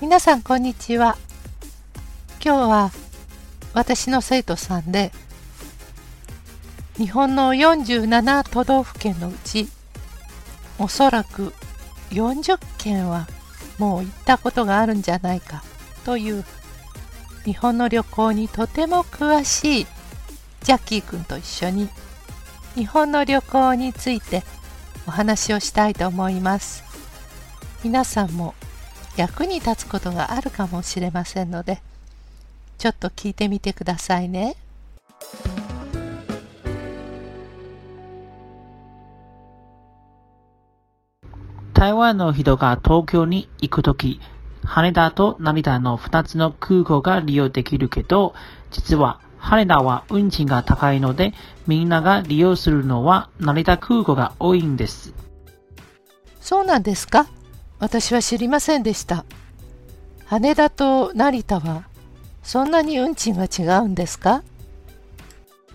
皆さんこんにちは。今日は私の生徒さんで日本の47都道府県のうちおそらく40県はもう行ったことがあるんじゃないかという日本の旅行にとても詳しいジャッキー君と一緒に日本の旅行についてお話をしたいと思います。皆さんも役に立つことがあるかもしれませんのでちょっと聞いてみてくださいね台湾の人が東京に行くとき、羽田と成田の2つの空港が利用できるけど、実は羽田は運賃が高いので、みんなが利用するのは成田空港が多いんです。そうなんですか？私は知りませんでした。羽田と成田はそんなに運賃が違うんですか？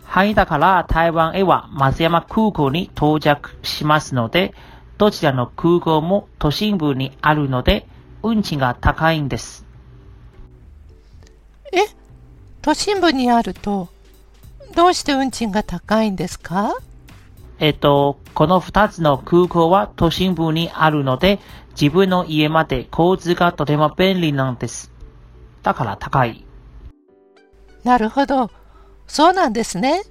羽田から台湾へは松山空港に到着しますので、どちらの空港も都心部にあるので、運賃が高いんです。え？都心部にあると、どうして運賃が高いんですか？えっと、この二つの空港は都心部にあるので、自分の家まで交通がとても便利なんです。だから高い。なるほど。そうなんですね。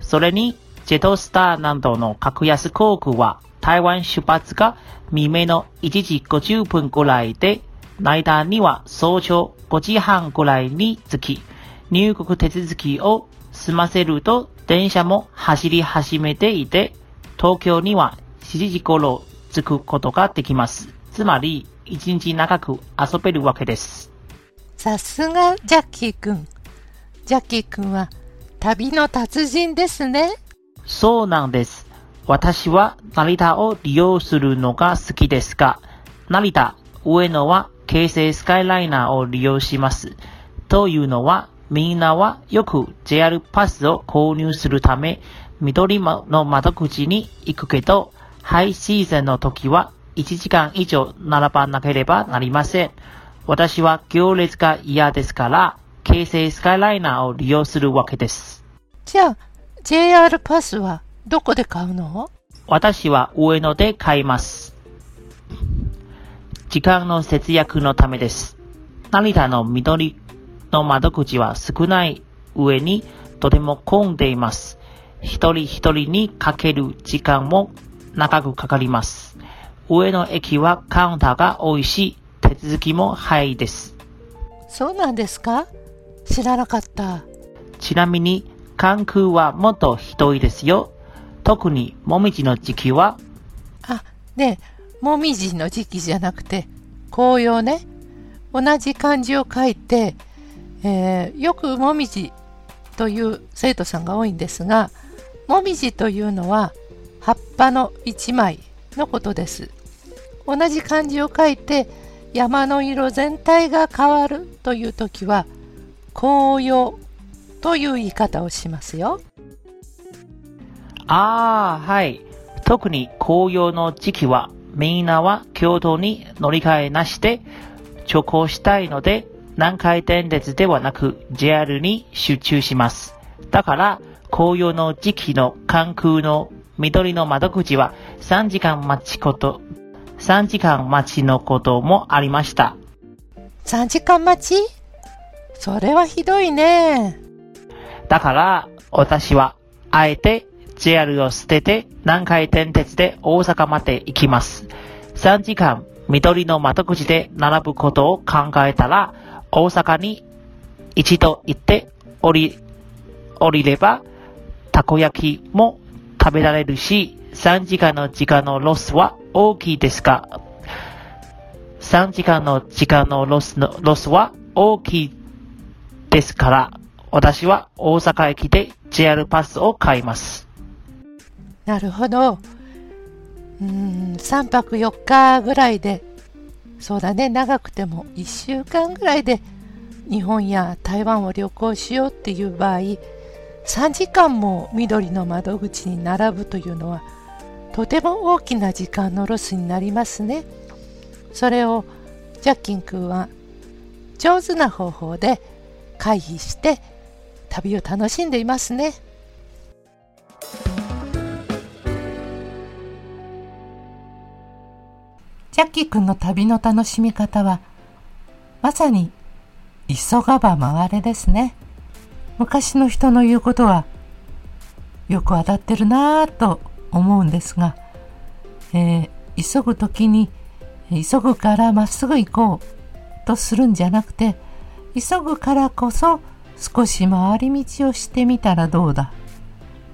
それに、ジェットスターなどの格安航空は、台湾出発が未明の1時50分ぐらいで、成田には早朝5時半ぐらいに着き、入国手続きを済ませると電車も走り始めていて、東京には7時頃着くことができます。つまり、1日長く遊べるわけです。さすがジャッキーくん。ジャッキーくんは旅の達人ですね。そうなんです。私は成田を利用するのが好きですが、成田、上野は京成スカイライナーを利用します。というのは、みんなはよく JR パスを購入するため、緑の窓口に行くけど、ハイシーズンの時は1時間以上並ばなければなりません。私は行列が嫌ですから、京成スカイライナーを利用するわけです。じゃあ、JR パスはどこで買うの？私は上野で買います。時間の節約のためです。成田の緑の窓口は少ない上にとても混んでいます。一人一人にかける時間も長くかかります。上野駅はカウンターが多いし、手続きも早いです。そうなんですか？知らなかった。ちなみに関空はもっとひどいですよ。特にもみじの時期はあ、ねもみじの時期じゃなくて、紅葉ね。同じ漢字を書いて、えー、よくもみじという生徒さんが多いんですが、もみじというのは葉っぱの一枚のことです。同じ漢字を書いて山の色全体が変わるという時は紅葉という言い方をしますよ。ああ、はい。特に紅葉の時期は、みんなは京都に乗り換えなしで、直行したいので、南海電鉄ではなく JR に集中します。だから、紅葉の時期の関空の緑の窓口は3時間待ちこと、3時間待ちのこともありました。3時間待ち？それはひどいね。だから、私は、あえて JR を捨てて南海電鉄で大阪まで行きます。3時間緑の窓口で並ぶことを考えたら、大阪に一度行って降り、降りれば、たこ焼きも食べられるし、3時間の時間のロスは大きいですか ?3 時間の時間のロスの、ロスは大きいですから、私は大阪駅で JR パスを買います。なるほど。うん、3泊4日ぐらいで、そうだね、長くても1週間ぐらいで日本や台湾を旅行しようっていう場合、3時間も緑の窓口に並ぶというのは、とても大きな時間のロスになりますね。それをジャッキン君は上手な方法で回避して旅を楽しんでいますね。ジャッキー君の旅の楽しみ方はまさに急がば回れですね。昔の人の言うことはよく当たってるなぁと思うんですが、えー、急ぐ時に急ぐからまっすぐ行こうとするんじゃなくて急ぐからこそ少し回り道をしてみたらどうだ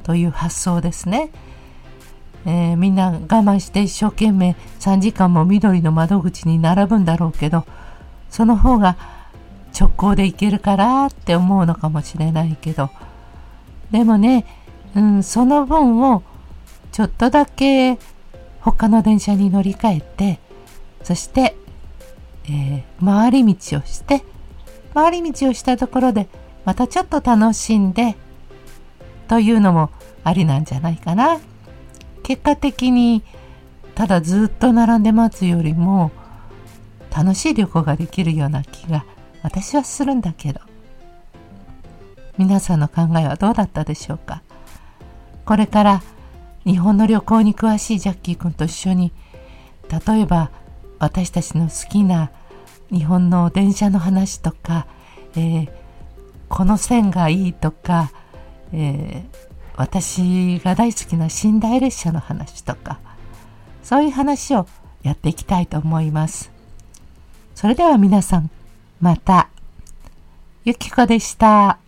という発想ですね。えー、みんな我慢して一生懸命3時間も緑の窓口に並ぶんだろうけどその方が直行で行けるからって思うのかもしれないけどでもね、うん、その分をちょっとだけ他の電車に乗り換えてそして、えー、回り道をして回り道をしたところでまたちょっと楽しんでというのもありなんじゃないかな。結果的にただずっと並んで待つよりも楽しい旅行ができるような気が私はするんだけど皆さんの考えはどうだったでしょうか？これから日本の旅行に詳しいジャッキー君と一緒に例えば私たちの好きな日本の電車の話とか、えー、この線がいいとか、えー、私が大好きな寝台列車の話とかそういう話をやっていきたいと思います。それでは皆さんまた。ゆきこでした。